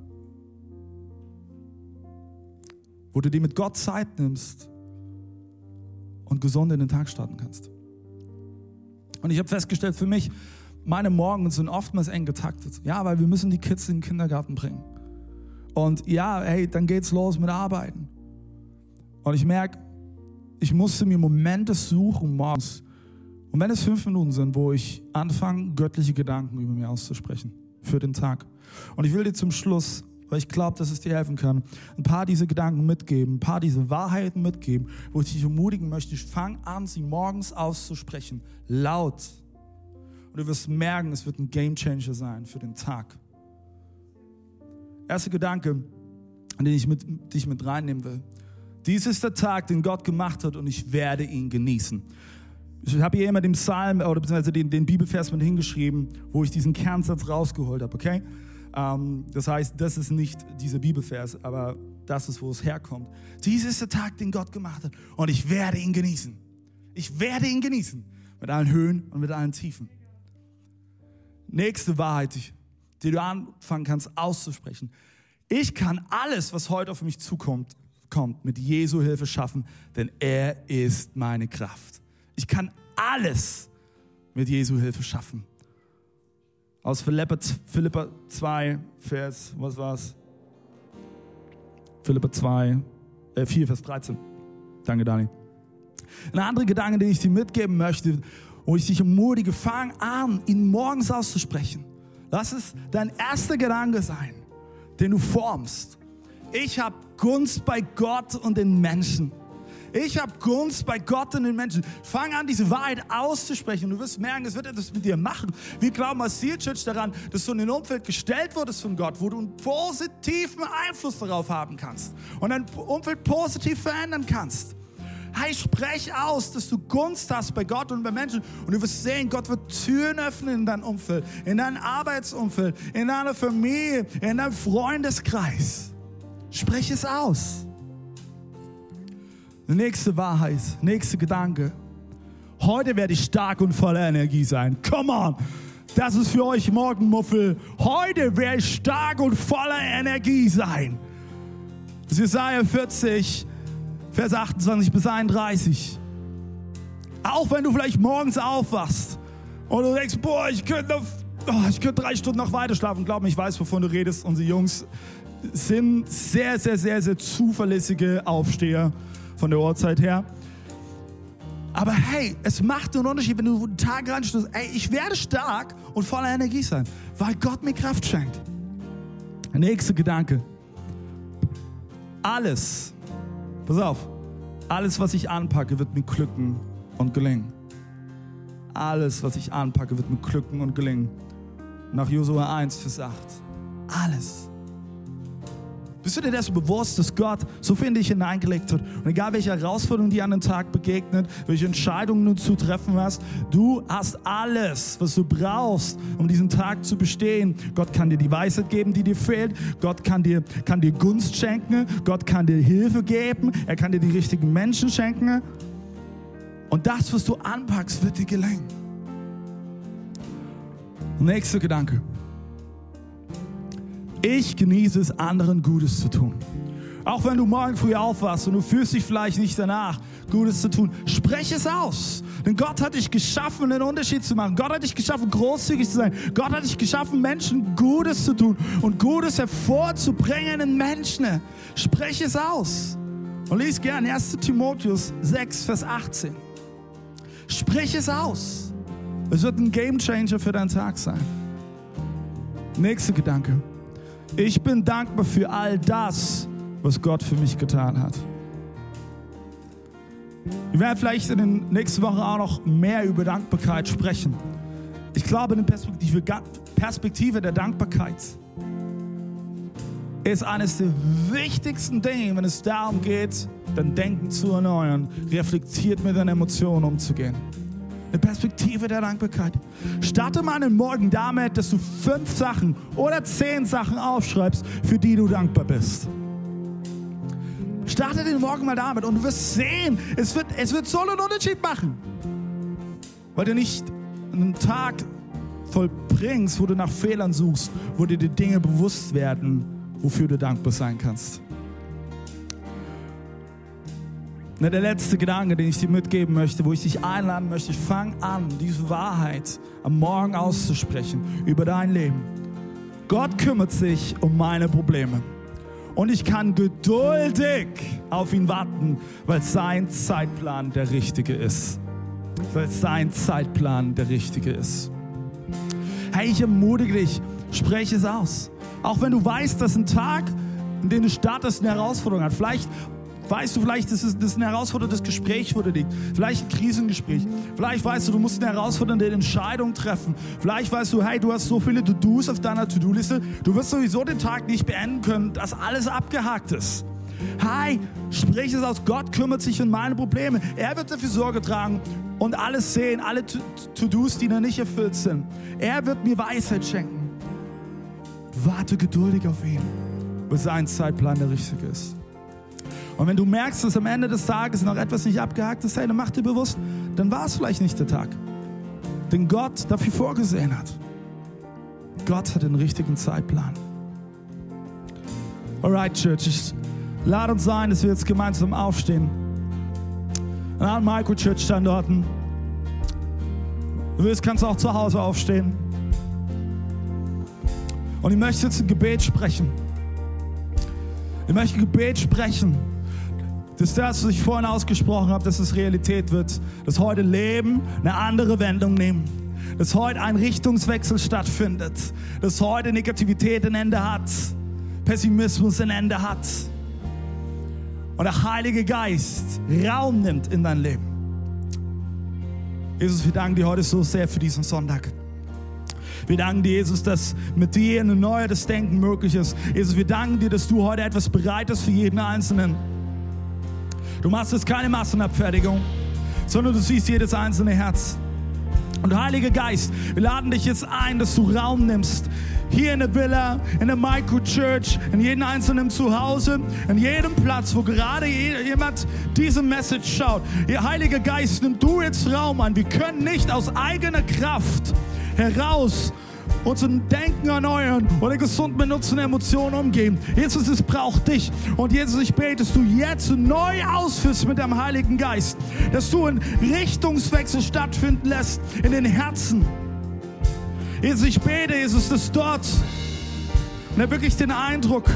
Wo du dir mit Gott Zeit nimmst und gesund in den Tag starten kannst. Und ich habe festgestellt für mich, meine Morgen sind oftmals eng getaktet. Ja, weil wir müssen die Kids in den Kindergarten bringen. Und ja, hey, dann geht's los mit Arbeiten. Und ich merke, ich musste mir Momente suchen morgens. Und wenn es fünf Minuten sind, wo ich anfange, göttliche Gedanken über mir auszusprechen für den Tag. Und ich will dir zum Schluss weil ich glaube, dass es dir helfen kann. Ein paar dieser Gedanken mitgeben, ein paar diese Wahrheiten mitgeben, wo ich dich ermutigen möchte. Fang an, sie morgens auszusprechen, laut. Und du wirst merken, es wird ein Game Changer sein für den Tag. Erster Gedanke, den ich mit, dich mit reinnehmen will. Dies ist der Tag, den Gott gemacht hat und ich werde ihn genießen. Ich habe hier immer den Psalm oder beziehungsweise den, den Bibelvers mit hingeschrieben, wo ich diesen Kernsatz rausgeholt habe, okay? Ähm, das heißt, das ist nicht dieser Bibelvers, aber das ist, wo es herkommt. Dies ist der Tag, den Gott gemacht hat und ich werde ihn genießen. Ich werde ihn genießen. Mit allen Höhen und mit allen Tiefen. Nächste Wahrheit, die du anfangen kannst auszusprechen. Ich kann alles, was heute auf mich zukommt, kommt, mit Jesu Hilfe schaffen, denn er ist meine Kraft. Ich kann alles mit Jesu Hilfe schaffen. Aus Philippa, Philippa 2, Vers, was war's? Philippa 2, äh 4, Vers 13. Danke, Dani. Ein anderer Gedanke, den ich dir mitgeben möchte, wo ich dich ermutige, fang an, ihn morgens auszusprechen. Lass es dein erster Gedanke sein, den du formst. Ich habe Gunst bei Gott und den Menschen. Ich habe Gunst bei Gott und den Menschen. Fang an, diese Wahrheit auszusprechen. Du wirst merken, es wird etwas mit dir machen. Wir glauben als Seal Church daran, dass du in ein Umfeld gestellt wurdest von Gott, wo du einen positiven Einfluss darauf haben kannst und dein Umfeld positiv verändern kannst. Hey, sprech aus, dass du Gunst hast bei Gott und bei Menschen. Und du wirst sehen, Gott wird Türen öffnen in dein Umfeld, in dein Arbeitsumfeld, in deiner Familie, in deinem Freundeskreis. Sprech es aus. Nächste Wahrheit, nächste Gedanke. Heute werde ich stark und voller Energie sein. Come on! Das ist für euch Morgenmuffel. Heute werde ich stark und voller Energie sein. Jesaja 40, Vers 28 bis 31. Auch wenn du vielleicht morgens aufwachst und du denkst, boah, ich könnte, oh, ich könnte drei Stunden noch weiter schlafen. Glaub mir, ich weiß, wovon du redest. Unsere Jungs sind sehr, sehr, sehr, sehr zuverlässige Aufsteher von der Uhrzeit her. Aber hey, es macht einen Unterschied, wenn du einen Tag reinstehst. Ey, ich werde stark und voller Energie sein, weil Gott mir Kraft schenkt. Der nächste Gedanke. Alles, pass auf, alles, was ich anpacke, wird mir glücken und gelingen. Alles, was ich anpacke, wird mir glücken und gelingen. Nach Josua 1, Vers 8. Alles. Bist du dir dessen bewusst, dass Gott so viel in dich hineingelegt hat? Und egal welche Herausforderungen dir an den Tag begegnet, welche Entscheidungen du zu treffen hast, du hast alles, was du brauchst, um diesen Tag zu bestehen. Gott kann dir die Weisheit geben, die dir fehlt. Gott kann dir, kann dir Gunst schenken. Gott kann dir Hilfe geben. Er kann dir die richtigen Menschen schenken. Und das, was du anpackst, wird dir gelingen. Nächster Gedanke. Ich genieße es, anderen Gutes zu tun. Auch wenn du morgen früh aufwachst und du fühlst dich vielleicht nicht danach, Gutes zu tun, spreche es aus. Denn Gott hat dich geschaffen, einen Unterschied zu machen. Gott hat dich geschaffen, großzügig zu sein. Gott hat dich geschaffen, Menschen Gutes zu tun und Gutes hervorzubringen in Menschen. Spreche es aus. Und lies gern 1. Timotheus 6, Vers 18. Sprich es aus. Es wird ein Gamechanger für deinen Tag sein. Nächster Gedanke. Ich bin dankbar für all das, was Gott für mich getan hat. Wir werden vielleicht in den nächsten Wochen auch noch mehr über Dankbarkeit sprechen. Ich glaube, eine Perspektive, Perspektive der Dankbarkeit ist eines der wichtigsten Dinge, wenn es darum geht, dein Denken zu erneuern, reflektiert mit deinen Emotionen umzugehen. Eine Perspektive der Dankbarkeit. Starte mal einen Morgen damit, dass du fünf Sachen oder zehn Sachen aufschreibst, für die du dankbar bist. Starte den Morgen mal damit und du wirst sehen, es wird, es wird so einen Unterschied machen. Weil du nicht einen Tag vollbringst, wo du nach Fehlern suchst, wo dir die Dinge bewusst werden, wofür du dankbar sein kannst. Na, der letzte Gedanke, den ich dir mitgeben möchte, wo ich dich einladen möchte, fang an, diese Wahrheit am Morgen auszusprechen über dein Leben. Gott kümmert sich um meine Probleme. Und ich kann geduldig auf ihn warten, weil sein Zeitplan der richtige ist. Weil sein Zeitplan der richtige ist. Hey, ich ermutige dich, spreche es aus. Auch wenn du weißt, dass ein Tag, in dem du startest, eine Herausforderung hat. Vielleicht Weißt du, vielleicht ist es das ist ein herausforderndes Gespräch, wo du liegt. Vielleicht ein Krisengespräch. Vielleicht weißt du, du musst eine herausfordernde Entscheidung treffen. Vielleicht weißt du, hey, du hast so viele To-Dos auf deiner To-Do-Liste. Du wirst sowieso den Tag nicht beenden können, dass alles abgehakt ist. Hi, sprich es aus. Gott kümmert sich um meine Probleme. Er wird dafür Sorge tragen und alles sehen, alle To-Dos, die noch nicht erfüllt sind. Er wird mir Weisheit schenken. Warte geduldig auf ihn, bis sein Zeitplan der richtige ist. Und wenn du merkst, dass am Ende des Tages noch etwas nicht abgehakt ist, hey, dann mach dir bewusst, dann war es vielleicht nicht der Tag, den Gott dafür vorgesehen hat. Gott hat den richtigen Zeitplan. Alright, Church, ich lade uns ein, dass wir jetzt gemeinsam aufstehen. An allen Microchurch-Standorten. Du willst, kannst auch zu Hause aufstehen. Und ich möchte jetzt ein Gebet sprechen. Ich möchte ein Gebet sprechen dass das, was ich vorhin ausgesprochen habe, dass es Realität wird, dass heute Leben eine andere Wendung nimmt, dass heute ein Richtungswechsel stattfindet, dass heute Negativität ein Ende hat, Pessimismus ein Ende hat und der Heilige Geist Raum nimmt in dein Leben. Jesus, wir danken dir heute so sehr für diesen Sonntag. Wir danken dir, Jesus, dass mit dir ein neues Denken möglich ist. Jesus, wir danken dir, dass du heute etwas bereitest für jeden Einzelnen. Du machst jetzt keine Massenabfertigung, sondern du siehst jedes einzelne Herz. Und Heiliger Geist, wir laden dich jetzt ein, dass du Raum nimmst. Hier in der Villa, in der Microchurch, in jedem einzelnen Zuhause, in jedem Platz, wo gerade jemand diese Message schaut. Ihr Heiliger Geist, nimm du jetzt Raum an. Wir können nicht aus eigener Kraft heraus unser Denken erneuern oder gesund mit unseren Emotionen umgehen. Jesus, es braucht dich. Und Jesus, ich bete, dass du jetzt neu ausführst mit deinem Heiligen Geist, dass du einen Richtungswechsel stattfinden lässt in den Herzen. Jesus, ich bete, Jesus, dass dort, und wirklich den Eindruck,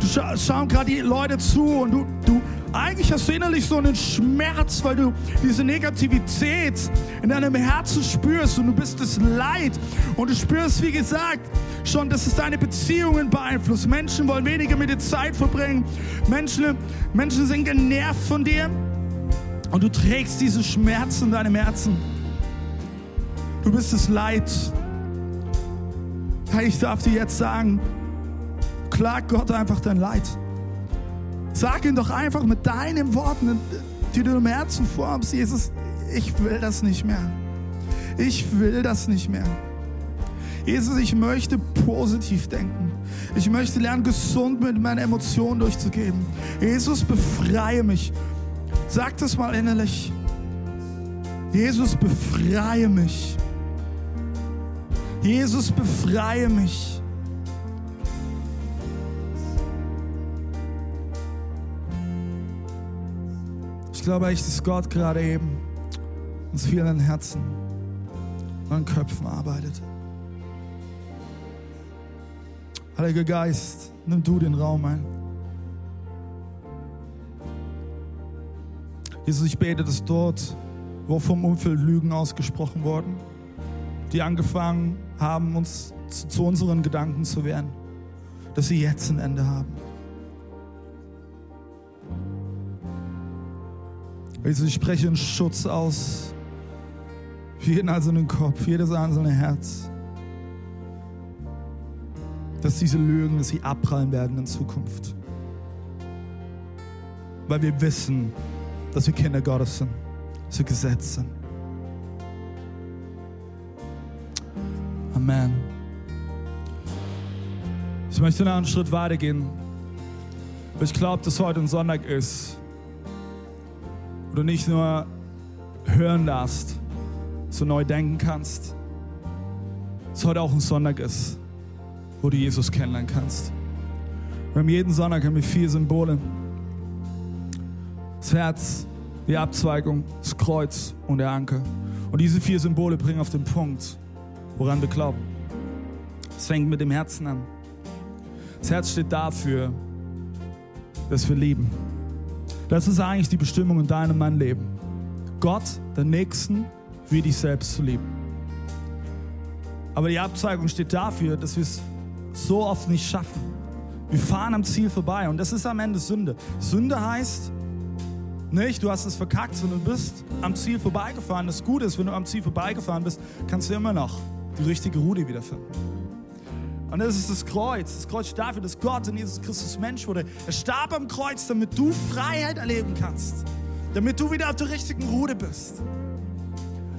du scha schauen gerade die Leute zu und du, du Eigentlich hast du innerlich so einen Schmerz, weil du diese Negativität in deinem Herzen spürst und du bist es leid. Und du spürst, wie gesagt, schon, dass es deine Beziehungen beeinflusst. Menschen wollen weniger mit dir Zeit verbringen. Menschen, Menschen sind genervt von dir. Und du trägst diesen Schmerz in deinem Herzen. Du bist es leid. Ich darf dir jetzt sagen, klag Gott einfach dein Leid. Sag ihm doch einfach mit deinen Worten, die du im Herzen formst, Jesus, ich will das nicht mehr. Ich will das nicht mehr. Jesus, ich möchte positiv denken. Ich möchte lernen, gesund mit meinen Emotionen durchzugehen. Jesus, befreie mich. Sag das mal innerlich. Jesus, befreie mich. Jesus, befreie mich. Glaube echt, dass Gott gerade eben uns vielen Herzen und Köpfen arbeitet. Heiliger Geist, nimm du den Raum ein. Jesus, ich bete, dass dort, wo vom Umfeld Lügen ausgesprochen wurden, die angefangen haben, uns zu, zu unseren Gedanken zu werden, dass sie jetzt ein Ende haben. Jesus, ich spreche einen Schutz aus für jeden einzelnen Kopf, jedes einzelne Herz. Dass diese Lügen, dass sie abprallen werden in Zukunft. Weil wir wissen, dass wir Kinder Gottes sind, dass wir gesetzt sind. Amen. Ich möchte noch einen Schritt weitergehen. Ich glaube, dass heute ein Sonntag ist, du nicht nur hören darfst, so neu denken kannst, es heute auch ein Sonntag ist, wo du Jesus kennenlernen kannst. Wir haben jeden Sonntag haben wir vier Symbole. Das Herz, die Abzweigung, das Kreuz und der Anker. Und diese vier Symbole bringen auf den Punkt, woran wir glauben. Es fängt mit dem Herzen an. Das Herz steht dafür, dass wir lieben. Das ist eigentlich die Bestimmung in deinem und meinem Leben. Gott, den Nächsten, wie dich selbst zu lieben. Aber die Abzweigung steht dafür, dass wir es so oft nicht schaffen. Wir fahren am Ziel vorbei und das ist am Ende Sünde. Sünde heißt nicht, du hast es verkackt, sondern du bist am Ziel vorbeigefahren. Das Gute ist, wenn du am Ziel vorbeigefahren bist, kannst du immer noch die richtige Route wiederfinden. Und das ist das Kreuz. Das Kreuz steht dafür, dass Gott in Jesus Christus Mensch wurde. Er starb am Kreuz, damit du Freiheit erleben kannst. Damit du wieder auf der richtigen Route bist.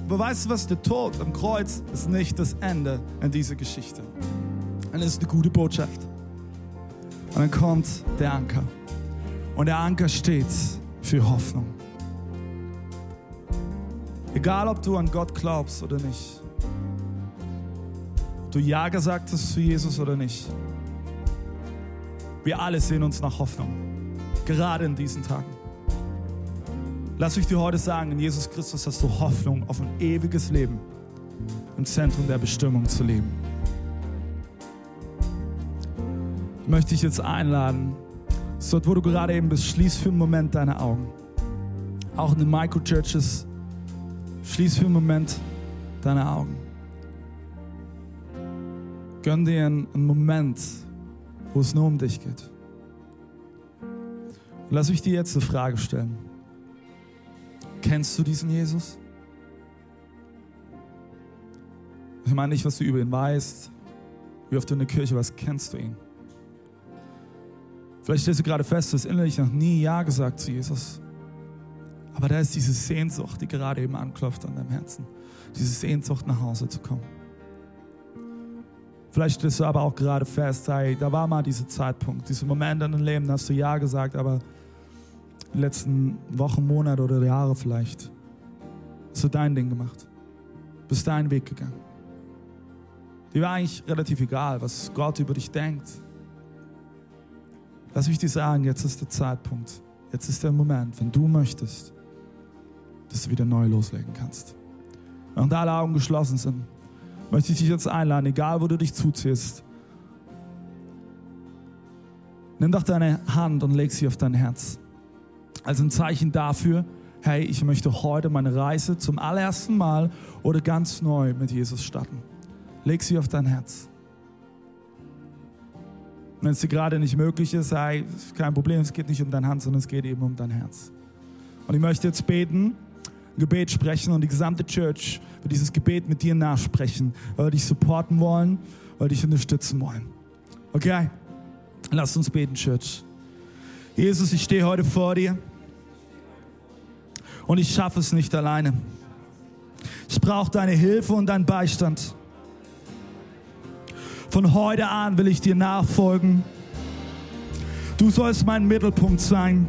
Aber weißt du was? Der Tod am Kreuz ist nicht das Ende in dieser Geschichte. Und es ist eine gute Botschaft. Und dann kommt der Anker. Und der Anker steht für Hoffnung. Egal, ob du an Gott glaubst oder nicht du Ja gesagt hast zu Jesus oder nicht. Wir alle sehen uns nach Hoffnung, gerade in diesen Tagen. Lass mich dir heute sagen, in Jesus Christus hast du Hoffnung auf ein ewiges Leben im Zentrum der Bestimmung zu leben. Ich möchte dich jetzt einladen, dort wo du gerade eben bist, schließ für einen Moment deine Augen. Auch in den Microchurches, schließ für einen Moment deine Augen. Gönn dir einen, Moment, wo es nur um dich geht. Und lass mich dir jetzt eine Frage stellen. Kennst du diesen Jesus? Ich meine nicht, was du über ihn weißt, wie oft du in der Kirche warst, kennst du ihn. Vielleicht stellst du gerade fest, du hast innerlich noch nie Ja gesagt zu Jesus. Aber da ist diese Sehnsucht, die gerade eben anklopft an deinem Herzen. Diese Sehnsucht, nach Hause zu kommen. Vielleicht stellst du aber auch gerade fest, hey, da war mal dieser Zeitpunkt, dieser Moment in deinem Leben, da hast du Ja gesagt, aber die letzten Wochen, Monate oder Jahre vielleicht hast du dein Ding gemacht. Bist deinen Weg gegangen. Dir war eigentlich relativ egal, was Gott über dich denkt. Lass mich dir sagen, jetzt ist der Zeitpunkt. Jetzt ist der Moment, wenn du möchtest, dass du wieder neu loslegen kannst. Und alle Augen geschlossen sind möchte ich dich jetzt einladen, egal wo du dich zuziehst. Nimm doch deine Hand und leg sie auf dein Herz. als ein Zeichen dafür, hey, ich möchte heute meine Reise zum allerersten Mal oder ganz neu mit Jesus starten. Leg sie auf dein Herz. Wenn es dir gerade nicht möglich ist, hey, kein Problem, es geht nicht um deine Hand, sondern es geht eben um dein Herz. Und ich möchte jetzt beten, Gebet sprechen und die gesamte Church wird dieses Gebet mit dir nachsprechen, weil wir dich supporten wollen, weil wir dich unterstützen wollen. Okay? Lass uns beten, Church. Jesus, ich stehe heute vor dir und ich schaffe es nicht alleine. Ich brauche deine Hilfe und deinen Beistand. Von heute an will ich dir nachfolgen. Du sollst mein Mittelpunkt sein.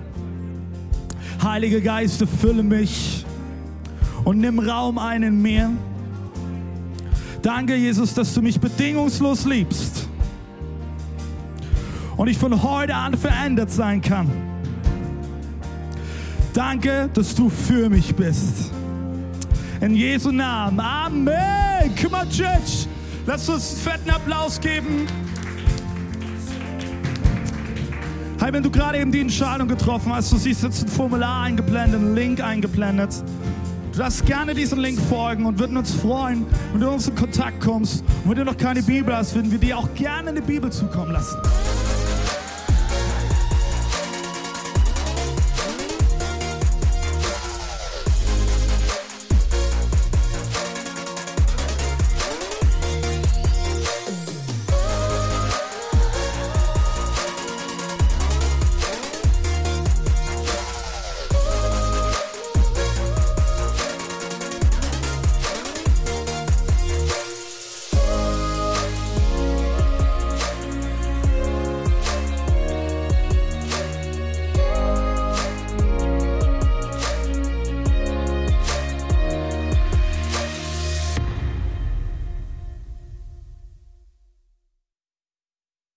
Heilige Geist, fülle mich und nimm Raum ein in mir. Danke, Jesus, dass du mich bedingungslos liebst und ich von heute an verändert sein kann. Danke, dass du für mich bist. In Jesu Namen. Amen. On, Church. Lass uns einen fetten Applaus geben. Hey, wenn du gerade eben die Entscheidung getroffen hast, du siehst jetzt ein Formular eingeblendet, einen Link eingeblendet. Darfst gerne diesem Link folgen und würden uns freuen, wenn du uns in Kontakt kommst. Und wenn du noch keine Bibel hast, würden wir dir auch gerne eine Bibel zukommen lassen.